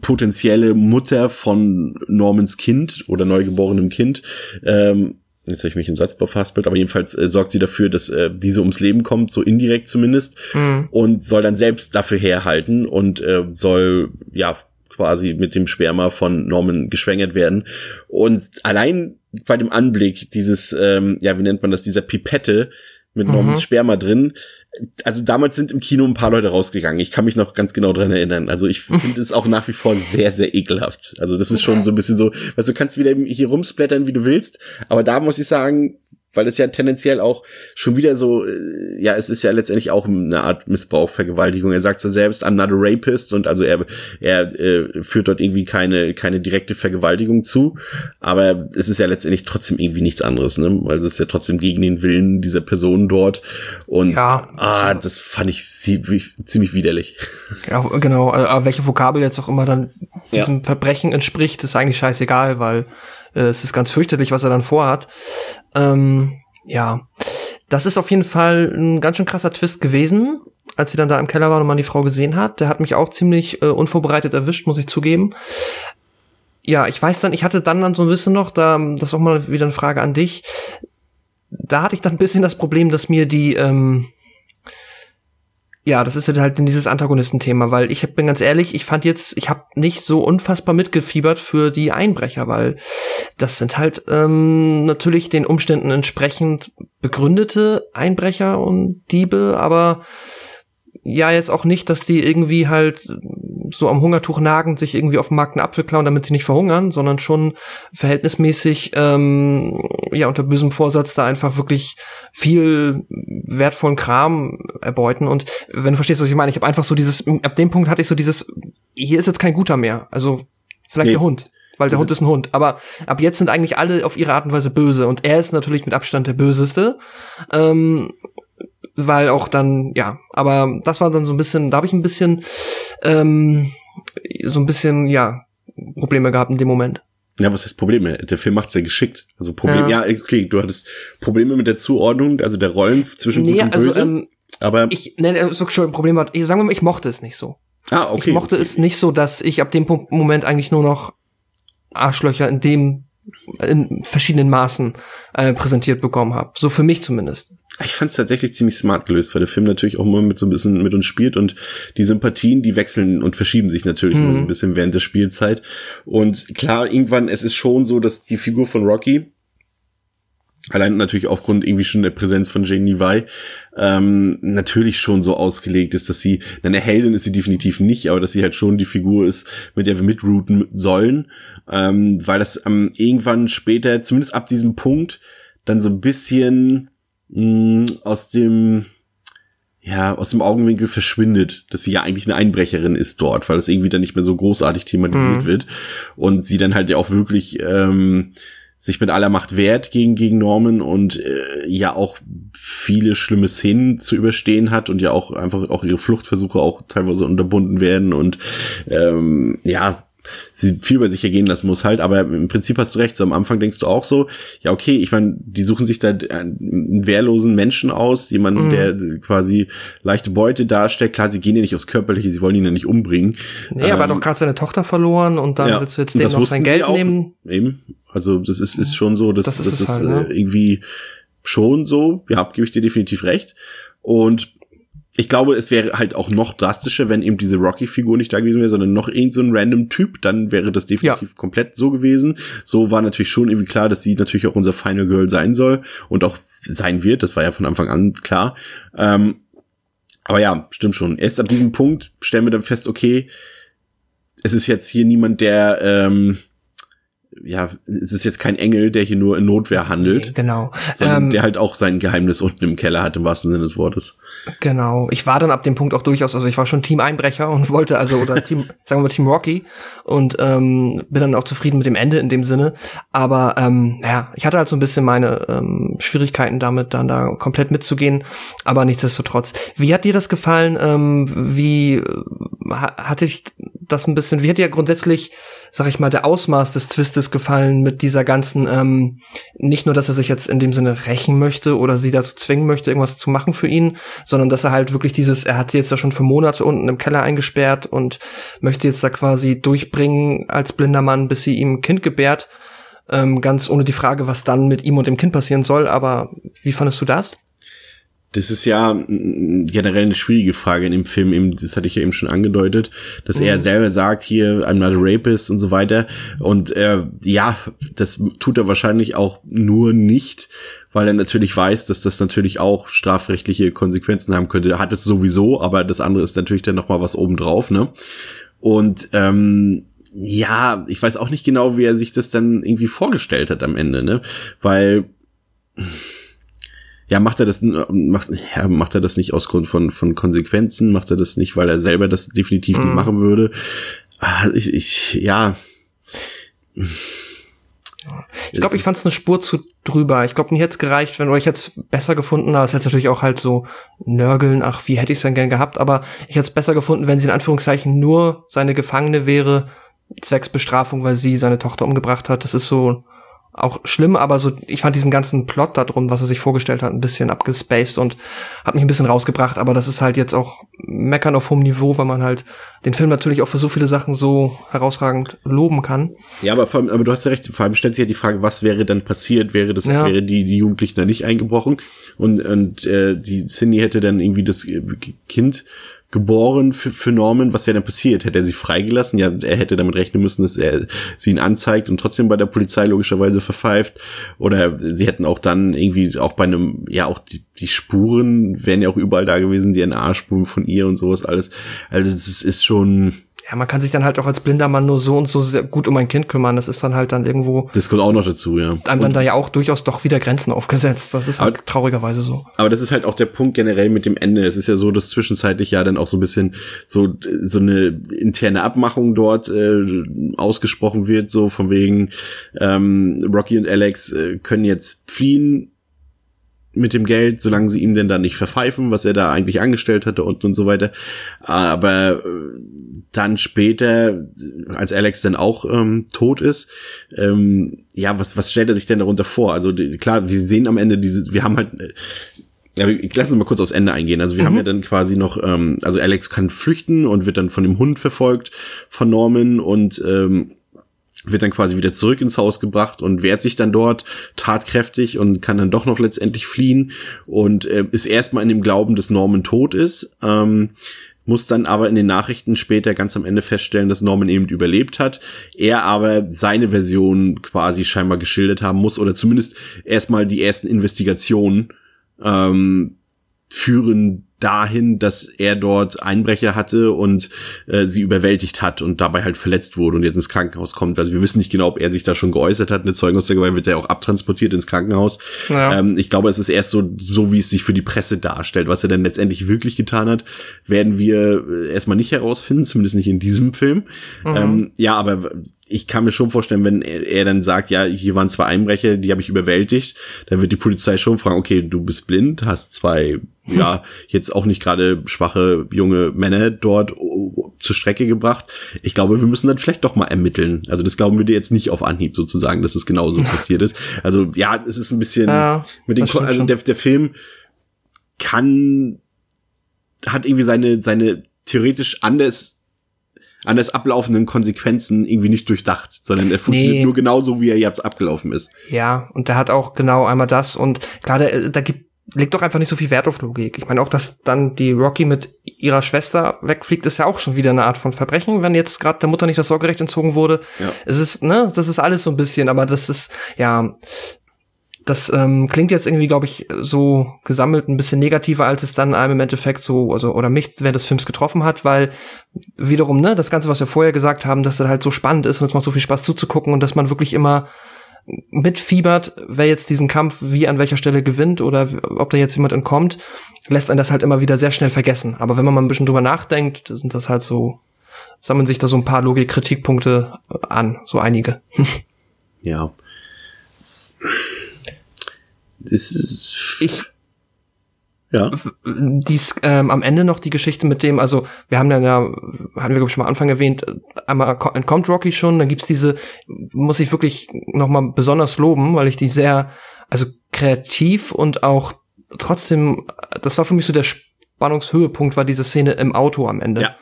potenzielle Mutter von Normans Kind oder neugeborenem Kind ähm, Jetzt habe ich mich im Satzbau verhaspelt, aber jedenfalls äh, sorgt sie dafür, dass äh, diese ums Leben kommt, so indirekt zumindest, Mhm. und soll dann selbst dafür herhalten und äh, soll ja quasi mit dem Sperma von Norman geschwängert werden. Und allein bei dem Anblick dieses, ähm, ja, wie nennt man das, dieser Pipette mit Mhm. Normans Sperma drin, also damals sind im Kino ein paar Leute rausgegangen. Ich kann mich noch ganz genau dran erinnern. Also ich *laughs* finde es auch nach wie vor sehr, sehr ekelhaft. Also das ist schon so ein bisschen so, weißt du, du kannst wieder hier rumsplattern, wie du willst. Aber da muss ich sagen, weil es ja tendenziell auch schon wieder so, äh, ja, es ist ja letztendlich auch eine Art Missbrauch, Vergewaltigung. Er sagt so selbst, I'm not a rapist und also er, er äh, führt dort irgendwie keine, keine direkte Vergewaltigung zu, aber es ist ja letztendlich trotzdem irgendwie nichts anderes, ne? Also es ist ja trotzdem gegen den Willen dieser Person dort und Ja, ah, das fand ich ziemlich, ziemlich widerlich. *laughs* Ja, genau, aber welche Vokabel jetzt auch immer dann Ja. diesem Verbrechen entspricht, ist eigentlich scheißegal, weil es ist ganz fürchterlich, was er dann vorhat. Ähm, ja, das ist auf jeden Fall ein ganz schön krasser Twist gewesen, als sie dann da im Keller waren und man die Frau gesehen hat. Der hat mich auch ziemlich äh, unvorbereitet erwischt, muss ich zugeben. Ja, ich weiß dann, ich hatte dann dann so ein bisschen noch, da, das ist auch mal wieder eine Frage an dich. Da hatte ich dann ein bisschen das Problem, dass mir die, ähm, ja, das ist halt dieses Antagonistenthema, weil ich bin ganz ehrlich, ich fand jetzt, ich habe nicht so unfassbar mitgefiebert für die Einbrecher, weil das sind halt ähm, natürlich den Umständen entsprechend begründete Einbrecher und Diebe, aber ja jetzt auch nicht, dass die irgendwie halt so am Hungertuch nagen, sich irgendwie auf dem Markt einen Apfel klauen, damit sie nicht verhungern, sondern schon verhältnismäßig ähm, ja unter bösem Vorsatz da einfach wirklich viel wertvollen Kram erbeuten. Und wenn du verstehst, was ich meine, ich habe einfach so dieses, ab dem Punkt hatte ich so dieses, hier ist jetzt kein guter mehr. Also vielleicht Nee. der Hund. weil der Hund ist ein Hund. Aber ab jetzt sind eigentlich alle auf ihre Art und Weise böse und er ist natürlich mit Abstand der Böseste. Ähm, weil auch dann, ja, aber das war dann so ein bisschen, da habe ich ein bisschen, ähm, so ein bisschen, ja, Probleme gehabt in dem Moment. Ja, was heißt Probleme? Der Film macht sehr geschickt. Also Problem, ja. Ja. okay, du hattest Probleme mit der Zuordnung, also der Rollen zwischen Gut Nee, und also Böse. ähm, aber ich, ne, so schon ein Problem war, ich sagen wir mal, ich mochte es nicht so. ah, okay. ich mochte es nicht so, dass ich ab dem Punkt, Moment eigentlich nur noch Arschlöcher in dem in verschiedenen Maßen äh, präsentiert bekommen habe. So für mich zumindest. Ich fand es tatsächlich ziemlich smart gelöst, weil der Film natürlich auch immer mit so ein bisschen mit uns spielt und die Sympathien, die wechseln und verschieben sich natürlich immer so ein bisschen während der Spielzeit. Und klar, irgendwann, es ist schon so, dass die Figur von Rocky, allein natürlich aufgrund irgendwie schon der Präsenz von Jane Levi, ähm, natürlich schon so ausgelegt ist, dass sie, eine Heldin ist sie definitiv nicht, aber dass sie halt schon die Figur ist, mit der wir mitrouten sollen, ähm, weil das ähm, irgendwann später, zumindest ab diesem Punkt, dann so ein bisschen mh, aus dem ja, aus dem Augenwinkel verschwindet, dass sie ja eigentlich eine Einbrecherin ist dort, weil das irgendwie dann nicht mehr so großartig thematisiert Mhm. wird und sie dann halt ja auch wirklich ähm, sich mit aller Macht wehrt gegen gegen Norman und äh, ja auch viele schlimme Szenen zu überstehen hat und ja auch einfach auch ihre Fluchtversuche auch teilweise unterbunden werden und ähm, ja sie viel bei sich ergehen lassen muss halt, aber im Prinzip hast du recht, so am Anfang denkst du auch so, ja okay, ich meine, die suchen sich da einen wehrlosen Menschen aus, jemanden, Mhm. der quasi leichte Beute darstellt, klar, sie gehen ja nicht aufs Körperliche, sie wollen ihn ja nicht umbringen. Nee, aber er hat Ähm, doch gerade seine Tochter verloren und dann ja, willst du jetzt dem noch sein Geld nehmen. Eben, also das ist, ist schon so, dass Das das ist das halt, ist ne? äh, irgendwie schon so, ja, gebe ich dir definitiv recht. Und ich glaube, es wäre halt auch noch drastischer, wenn eben diese Rocky-Figur nicht da gewesen wäre, sondern noch irgend so ein random Typ, dann wäre das definitiv komplett so gewesen. So war natürlich schon irgendwie klar, dass sie natürlich auch unser Final Girl sein soll und auch sein wird. Das war ja von Anfang an klar. Ähm, aber ja, stimmt schon. Erst ab diesem Punkt stellen wir dann fest, okay, es ist jetzt hier niemand, der, ähm, ja, es ist jetzt kein Engel, der hier nur in Notwehr handelt, Genau. sondern Ähm, der halt auch sein Geheimnis unten im Keller hat, im wahrsten Sinne des Wortes. Genau. Ich war dann ab dem Punkt auch durchaus, also ich war schon Team Einbrecher und wollte also, oder *laughs* Team, sagen wir mal Team Rocky und ähm, bin dann auch zufrieden mit dem Ende in dem Sinne. Aber ähm, ja, ich hatte halt so ein bisschen meine ähm, Schwierigkeiten damit, dann da komplett mitzugehen. Aber nichtsdestotrotz. Wie hat dir das gefallen? Ähm, wie äh, ha- hatte ich das ein bisschen, wie hat dir grundsätzlich, sag ich mal, der Ausmaß des Twistes gefallen mit dieser ganzen, ähm, nicht nur, dass er sich jetzt in dem Sinne rächen möchte oder sie dazu zwingen möchte, irgendwas zu machen für ihn, sondern dass er halt wirklich dieses, er hat sie jetzt da schon für Monate unten im Keller eingesperrt und möchte jetzt da quasi durchbringen als blinder Mann, bis sie ihm ein Kind gebärt. Ähm, ganz ohne die Frage, was dann mit ihm und dem Kind passieren soll. Aber wie fandest du das? Das ist ja mm, generell eine schwierige Frage in dem Film, eben, das hatte ich ja eben schon angedeutet, dass er selber sagt, hier, I'm not a rapist und so weiter. Und äh, ja, das tut er wahrscheinlich auch nur nicht, weil er natürlich weiß, dass das natürlich auch strafrechtliche Konsequenzen haben könnte. Er hat es sowieso, aber das andere ist natürlich dann noch mal was obendrauf, ne? Und ähm, ja, ich weiß auch nicht genau, wie er sich das dann irgendwie vorgestellt hat am Ende, ne? Weil ja, macht er das macht, ja, macht er das nicht aus Grund von von Konsequenzen, macht er das nicht, weil er selber das definitiv nicht Mhm. machen würde. Ah, Ich, ich ja, Ich glaube, ich fand es eine Spur zu drüber. Ich glaube, mir hätte es gereicht, wenn ich hätte es besser gefunden. Ist jetzt natürlich auch halt so nörgeln. Ach, wie hätte ich es denn gern gehabt? Aber ich hätte es besser gefunden, wenn sie in Anführungszeichen nur seine Gefangene wäre, zwecks Bestrafung, weil sie seine Tochter umgebracht hat. Das ist so auch schlimm, aber so, ich fand diesen ganzen Plot da drum, was er sich vorgestellt hat, ein bisschen abgespaced und hat mich ein bisschen rausgebracht, aber das ist halt jetzt auch meckern auf hohem Niveau, weil man halt den Film natürlich auch für so viele Sachen so herausragend loben kann. Ja, aber, vor allem, aber du hast ja recht, vor allem stellt sich ja die Frage, was wäre dann passiert, wäre das, Ja. wäre die, die Jugendlichen da nicht eingebrochen und, und äh, die Cindy hätte dann irgendwie das Kind geboren für, für Norman, was wäre dann passiert? Hätte er sie freigelassen? Ja, er hätte damit rechnen müssen, dass er sie ihn anzeigt und trotzdem bei der Polizei logischerweise verpfeift. Oder sie hätten auch dann irgendwie auch bei einem, ja, auch die, die Spuren wären ja auch überall da gewesen, die DNA-Spuren von ihr und sowas alles. Also es ist schon, ja, man kann sich dann halt auch als blinder Mann nur so und so sehr gut um ein Kind kümmern. Das ist dann halt dann irgendwo. Das kommt auch noch dazu, ja. Einem dann da ja auch durchaus doch wieder Grenzen aufgesetzt. Das ist halt aber, traurigerweise so. Aber das ist halt auch der Punkt generell mit dem Ende. Es ist ja so, dass zwischenzeitlich ja dann auch so ein bisschen so, so eine interne Abmachung dort äh, ausgesprochen wird, so von wegen ähm, Rocky und Alex äh, können jetzt fliehen mit dem Geld, solange sie ihm denn dann nicht verpfeifen, was er da eigentlich angestellt hatte und, und so weiter. Aber äh, dann später, als Alex dann auch ähm, tot ist, ähm, ja, was, was stellt er sich denn darunter vor? Also die, klar, wir sehen am Ende diese, wir haben halt, äh, ja, lassen Sie mal kurz aufs Ende eingehen. Also wir mhm. haben ja dann quasi noch, ähm, also Alex kann flüchten und wird dann von dem Hund verfolgt von Norman und ähm, wird dann quasi wieder zurück ins Haus gebracht und wehrt sich dann dort tatkräftig und kann dann doch noch letztendlich fliehen und äh, ist erstmal in dem Glauben, dass Norman tot ist. Ähm, muss dann aber in den Nachrichten später ganz am Ende feststellen, dass Norman eben überlebt hat. Er aber seine Version quasi scheinbar geschildert haben muss oder zumindest erstmal die ersten Investigationen ähm, führen dahin, dass er dort Einbrecher hatte und äh, sie überwältigt hat und dabei halt verletzt wurde und jetzt ins Krankenhaus kommt. Also wir wissen nicht genau, ob er sich da schon geäußert hat. Eine Zeugenaussage wird er auch abtransportiert ins Krankenhaus. Ja. Ähm, ich glaube, es ist erst so, so wie es sich für die Presse darstellt. Was er dann letztendlich wirklich getan hat, werden wir äh, erstmal nicht herausfinden, zumindest nicht in diesem Film. Mhm. Ähm, ja, aber ich kann mir schon vorstellen, wenn er, er, dann sagt, ja, hier waren zwei Einbrecher, die habe ich überwältigt, dann wird die Polizei schon fragen, okay, du bist blind, hast zwei, ja, *laughs* jetzt auch nicht gerade schwache junge Männer dort zur Strecke gebracht. Ich glaube, wir müssen dann vielleicht doch mal ermitteln. Also das glauben wir dir jetzt nicht auf Anhieb sozusagen, dass es genauso passiert ist. Also ja, es ist ein bisschen ja, mit den, also der, der Film kann, hat irgendwie seine, seine theoretisch anders anders ablaufenden Konsequenzen irgendwie nicht durchdacht, sondern er funktioniert nee. nur genauso, wie er jetzt abgelaufen ist. Ja, und der hat auch genau einmal das und klar, der, da gibt legt doch einfach nicht so viel Wert auf Logik. Ich meine auch, dass dann die Rocky mit ihrer Schwester wegfliegt, ist ja auch schon wieder eine Art von Verbrechen, wenn jetzt gerade der Mutter nicht das Sorgerecht entzogen wurde. Ja. Es ist, ne, das ist alles so ein bisschen, aber das ist, ja, das ähm, klingt jetzt irgendwie, glaube ich, so gesammelt ein bisschen negativer, als es dann einem im Endeffekt so, also oder mich während des Films getroffen hat, weil wiederum, ne, das Ganze, was wir vorher gesagt haben, dass das halt so spannend ist und es macht so viel Spaß zuzugucken und dass man wirklich immer mitfiebert, wer jetzt diesen Kampf wie an welcher Stelle gewinnt oder ob da jetzt jemand entkommt, lässt einen das halt immer wieder sehr schnell vergessen. Aber wenn man mal ein bisschen drüber nachdenkt, sind das halt so, sammeln sich da so ein paar Logik-Kritikpunkte an, so einige. *laughs* ja. Das ist ich ja. Dies, ähm, am Ende noch die Geschichte mit dem, also wir haben dann ja, hatten wir glaube ich schon mal Anfang erwähnt, einmal entkommt Rocky schon, dann gibt's diese, muss ich wirklich nochmal besonders loben, weil ich die sehr, also kreativ und auch trotzdem, das war für mich so der Spannungshöhepunkt, war diese Szene im Auto am Ende. Ja.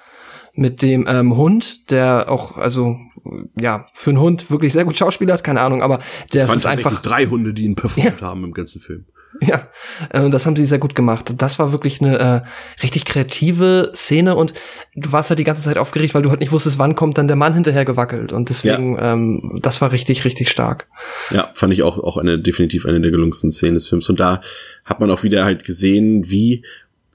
Mit dem ähm, Hund, der auch, also ja, für einen Hund wirklich sehr gut Schauspieler hat, keine Ahnung, aber der ist einfach drei Hunde, die ihn performt ja. haben im ganzen Film. *laughs* Ja, äh, das haben sie sehr gut gemacht. Das war wirklich eine äh, richtig kreative Szene und du warst halt die ganze Zeit aufgeregt, weil du halt nicht wusstest, wann kommt dann der Mann hinterher gewackelt und deswegen, ja. ähm, das war richtig, richtig stark. Ja, fand ich auch auch eine definitiv eine der gelungensten Szenen des Films und da hat man auch wieder halt gesehen, wie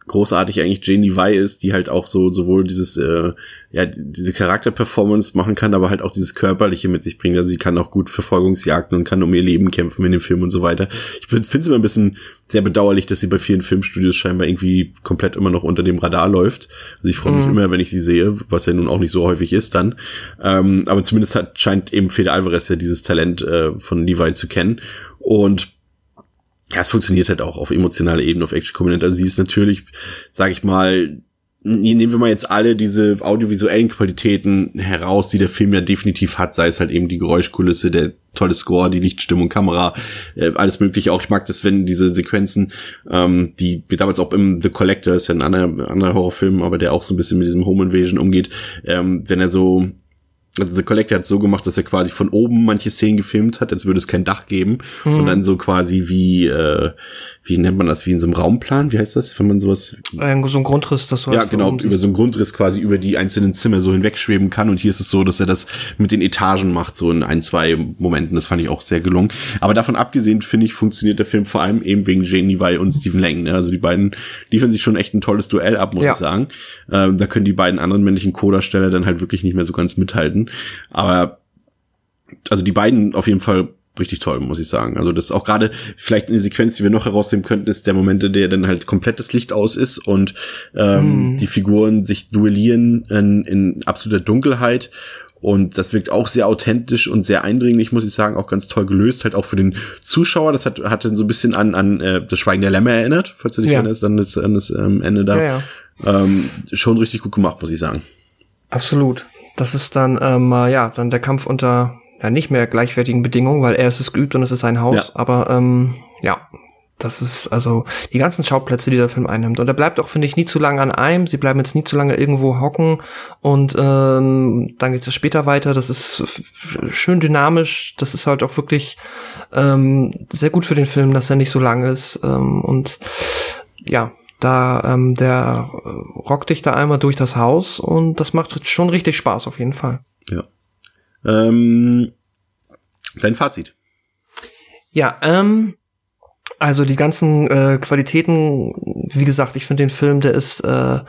großartig eigentlich Jane Levi ist, die halt auch so sowohl dieses äh, ja diese Charakterperformance machen kann, aber halt auch dieses körperliche mit sich bringt. Also sie kann auch gut Verfolgungsjagden und kann um ihr Leben kämpfen in dem Film und so weiter. Ich finde es immer ein bisschen sehr bedauerlich, dass sie bei vielen Filmstudios scheinbar irgendwie komplett immer noch unter dem Radar läuft. Also ich freue mich mhm. immer, wenn ich sie sehe, was ja nun auch nicht so häufig ist dann. Ähm, aber zumindest hat, scheint eben Fede Alvarez ja dieses Talent äh, von Levi zu kennen und ja, es funktioniert halt auch auf emotionaler Ebene, auf Action-Komponente. Also sie ist natürlich, sag ich mal, nehmen wir mal jetzt alle diese audiovisuellen Qualitäten heraus, die der Film ja definitiv hat, sei es halt eben die Geräuschkulisse, der tolle Score, die Lichtstimmung, Kamera, äh, alles mögliche. Auch ich mag das, wenn diese Sequenzen, ähm, die damals auch im The Collector, ist ja ein anderer, anderer Horrorfilm, aber der auch so ein bisschen mit diesem Home Invasion umgeht, ähm, wenn er so also The Collector hat so gemacht, dass er quasi von oben manche Szenen gefilmt hat, als würde es kein Dach geben. Mhm. Und dann so quasi wie, äh, wie nennt man das, wie in so einem Raumplan? Wie heißt das, wenn man sowas? Äh, so ein Grundriss, das so. Ja, genau, über so einen Grundriss quasi über die einzelnen Zimmer so hinwegschweben kann. Und hier ist es so, dass er das mit den Etagen macht, so in ein, zwei Momenten. Das fand ich auch sehr gelungen. Aber davon abgesehen, finde ich, funktioniert der Film vor allem eben wegen Jane Levi und Stephen Lang. Ne? Also die beiden liefern sich schon echt ein tolles Duell ab, muss ja. ich sagen. Ähm, da können die beiden anderen männlichen Co-Darsteller dann halt wirklich nicht mehr so ganz mithalten. Aber also die beiden auf jeden Fall richtig toll, muss ich sagen. Also das ist auch gerade vielleicht eine Sequenz, die wir noch herausnehmen könnten, ist der Moment, in der dann halt komplettes Licht aus ist und ähm, mm. die Figuren sich duellieren in, in absoluter Dunkelheit. Und das wirkt auch sehr authentisch und sehr eindringlich, muss ich sagen, auch ganz toll gelöst, halt auch für den Zuschauer. Das hat, hat dann so ein bisschen an, an äh, das Schweigen der Lämmer erinnert, falls du dich ja. erinnerst, an das, an das ähm, Ende da. Ja, ja. Ähm, schon richtig gut gemacht, muss ich sagen. Absolut. Das ist dann, ähm, ja, dann der Kampf unter ja nicht mehr gleichwertigen Bedingungen, weil er ist es geübt und es ist sein Haus. Ja. Aber ähm, ja, das ist also die ganzen Schauplätze, die der Film einnimmt. Und er bleibt auch, finde ich, nie zu lange an einem. Sie bleiben jetzt nie zu lange irgendwo hocken. Und ähm, dann geht es später weiter. Das ist schön dynamisch. Das ist halt auch wirklich ähm, sehr gut für den Film, dass er nicht so lang ist. Ähm, und ja, da ähm, der rockt dich da einmal durch das Haus und das macht schon richtig Spaß auf jeden Fall. Ja. Ähm, dein Fazit. Ja, ähm, also die ganzen äh, Qualitäten, wie gesagt, ich finde den Film, der ist äh,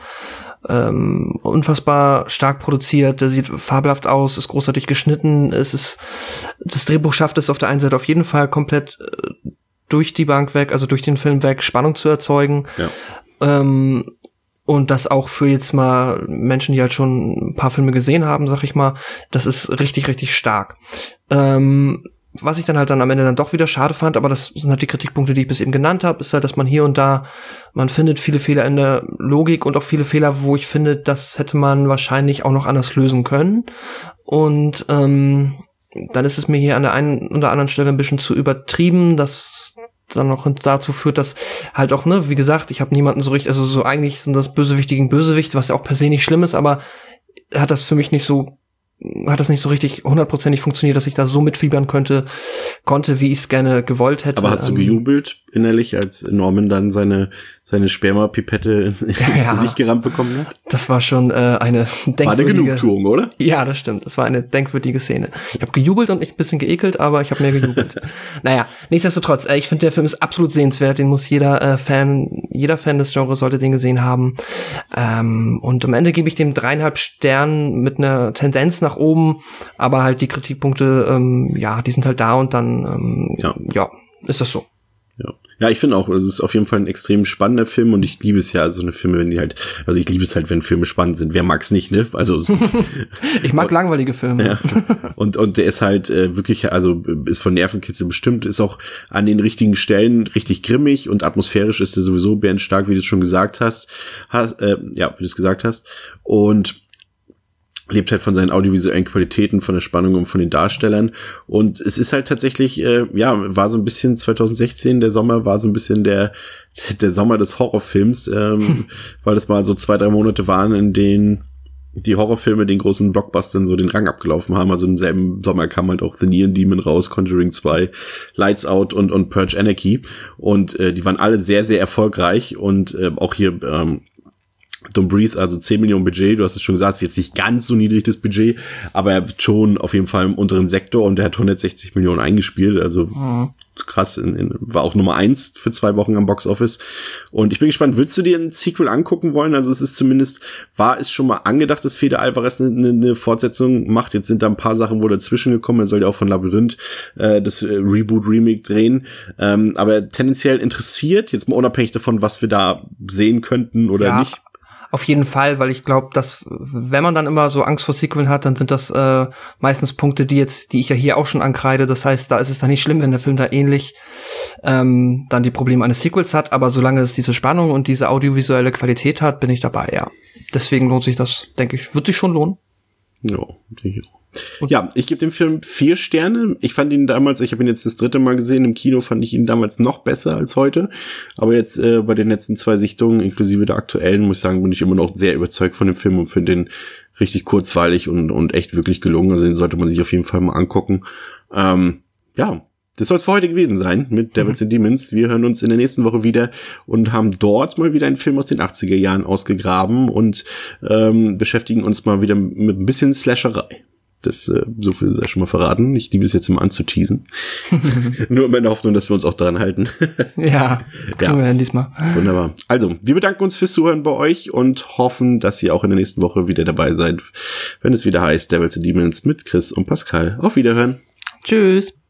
ähm, unfassbar stark produziert, der sieht fabelhaft aus, ist großartig geschnitten, es ist das Drehbuch schafft es auf der einen Seite auf jeden Fall komplett äh, durch die Bank weg, also durch den Film weg, Spannung zu erzeugen. Ja. Ähm, und das auch für jetzt mal Menschen, die halt schon ein paar Filme gesehen haben, sag ich mal, das ist richtig, richtig stark. Ähm, was ich dann halt dann am Ende dann doch wieder schade fand, aber das sind halt die Kritikpunkte, die ich bis eben genannt habe, ist halt, dass man hier und da, man findet viele Fehler in der Logik und auch viele Fehler, wo ich finde, das hätte man wahrscheinlich auch noch anders lösen können. Und ähm, dann ist es mir hier an der einen oder anderen Stelle ein bisschen zu übertrieben, dass dann noch dazu führt, dass halt auch, ne, wie gesagt, ich habe niemanden so richtig, also so eigentlich sind das Bösewichtigen Bösewicht, was ja auch per se nicht schlimm ist, aber hat das für mich nicht so hat das nicht so richtig hundertprozentig funktioniert, dass ich da so mitfiebern könnte, konnte, wie ich es gerne gewollt hätte. Aber hast du ähm, gejubelt innerlich, als Norman dann seine seine Spermapipette *laughs* ins ja, Gesicht gerammt bekommen hat? Das war schon äh, eine denkwürdige... War eine Genugtuung, oder? Ja, das stimmt. Das war eine denkwürdige Szene. Ich habe gejubelt und mich ein bisschen geekelt, aber ich habe mehr gejubelt. *laughs* naja, nichtsdestotrotz, äh, ich finde, der Film ist absolut sehenswert. Den muss jeder äh, Fan, jeder Fan des Genres sollte den gesehen haben. Ähm, und am Ende gebe ich dem dreieinhalb Sternen mit einer Tendenz nach oben, aber halt die Kritikpunkte, ähm, ja, die sind halt da und dann, ähm, ja. ja, ist das so. Ja. Ich finde auch, es ist auf jeden Fall ein extrem spannender Film und ich liebe es ja, so eine Filme, wenn die halt, also ich liebe es halt, wenn Filme spannend sind. Wer mag's nicht, ne? Also *laughs* ich mag und, langweilige Filme. Ja. *laughs* Und und der ist halt äh, wirklich, also ist von Nervenkitzel bestimmt, ist auch an den richtigen Stellen richtig grimmig und atmosphärisch ist er sowieso stark, wie du es schon gesagt hast. hast äh, ja, wie du es gesagt hast. Und lebt halt von seinen audiovisuellen Qualitäten, von der Spannung und von den Darstellern. Und es ist halt tatsächlich, äh, ja, war so ein bisschen 2016, der Sommer war so ein bisschen der, der Sommer des Horrorfilms, ähm, weil das mal so zwei, drei Monate waren, in denen die Horrorfilme den großen Blockbustern so den Rang abgelaufen haben. Also im selben Sommer kam halt auch The Neon Demon raus, Conjuring 2, Lights Out und, und Purge Anarchy. Und äh, die waren alle sehr, sehr erfolgreich. Und äh, auch hier ähm, Don't Breathe, also 10 Millionen Budget, du hast es schon gesagt, ist jetzt nicht ganz so niedrig das Budget, aber er hat schon auf jeden Fall im unteren Sektor und er hat 160 Millionen eingespielt, also mhm. krass, in, in, war auch Nummer eins für zwei Wochen am Box Office. Und ich bin gespannt, würdest du dir ein Sequel angucken wollen? Also es ist zumindest, war es schon mal angedacht, dass Fede Alvarez eine, eine Fortsetzung macht. Jetzt sind da ein paar Sachen wohl dazwischen gekommen. Er soll ja auch von Labyrinth äh, das äh, Reboot-Remake drehen. Ähm, aber tendenziell interessiert, jetzt mal unabhängig davon, was wir da sehen könnten oder ja. nicht auf jeden Fall, weil ich glaube, dass wenn man dann immer so Angst vor Sequeln hat, dann sind das äh, meistens Punkte, die jetzt, die ich ja hier auch schon ankreide. Das heißt, da ist es dann nicht schlimm, wenn der Film da ähnlich ähm, dann die Probleme eines Sequels hat, aber solange es diese Spannung und diese audiovisuelle Qualität hat, bin ich dabei, ja. Deswegen lohnt sich das, denke ich, wird sich schon lohnen. Ja, denke ich auch. Ja, ich gebe dem Film vier Sterne. Ich fand ihn damals, ich habe ihn jetzt das dritte Mal gesehen, im Kino fand ich ihn damals noch besser als heute. Aber jetzt äh, bei den letzten zwei Sichtungen, inklusive der aktuellen, muss ich sagen, bin ich immer noch sehr überzeugt von dem Film und finde den richtig kurzweilig und, und echt wirklich gelungen. Also den sollte man sich auf jeden Fall mal angucken. Ähm, ja, das soll es für heute gewesen sein mit Devils mhm. and Demons. Wir hören uns in der nächsten Woche wieder und haben dort mal wieder einen Film aus den 80er Jahren ausgegraben und ähm, beschäftigen uns mal wieder mit ein bisschen Slasherei. Das, äh, so viel sei schon mal verraten. Ich liebe es jetzt immer anzuteasen. *laughs* Nur in meiner Hoffnung, dass wir uns auch daran halten. *laughs* ja, ja. wir diesmal. Wunderbar. Also, wir bedanken uns fürs Zuhören bei euch und hoffen, dass ihr auch in der nächsten Woche wieder dabei seid, wenn es wieder heißt Devils and Demons mit Chris und Pascal. Auf Wiederhören. Tschüss.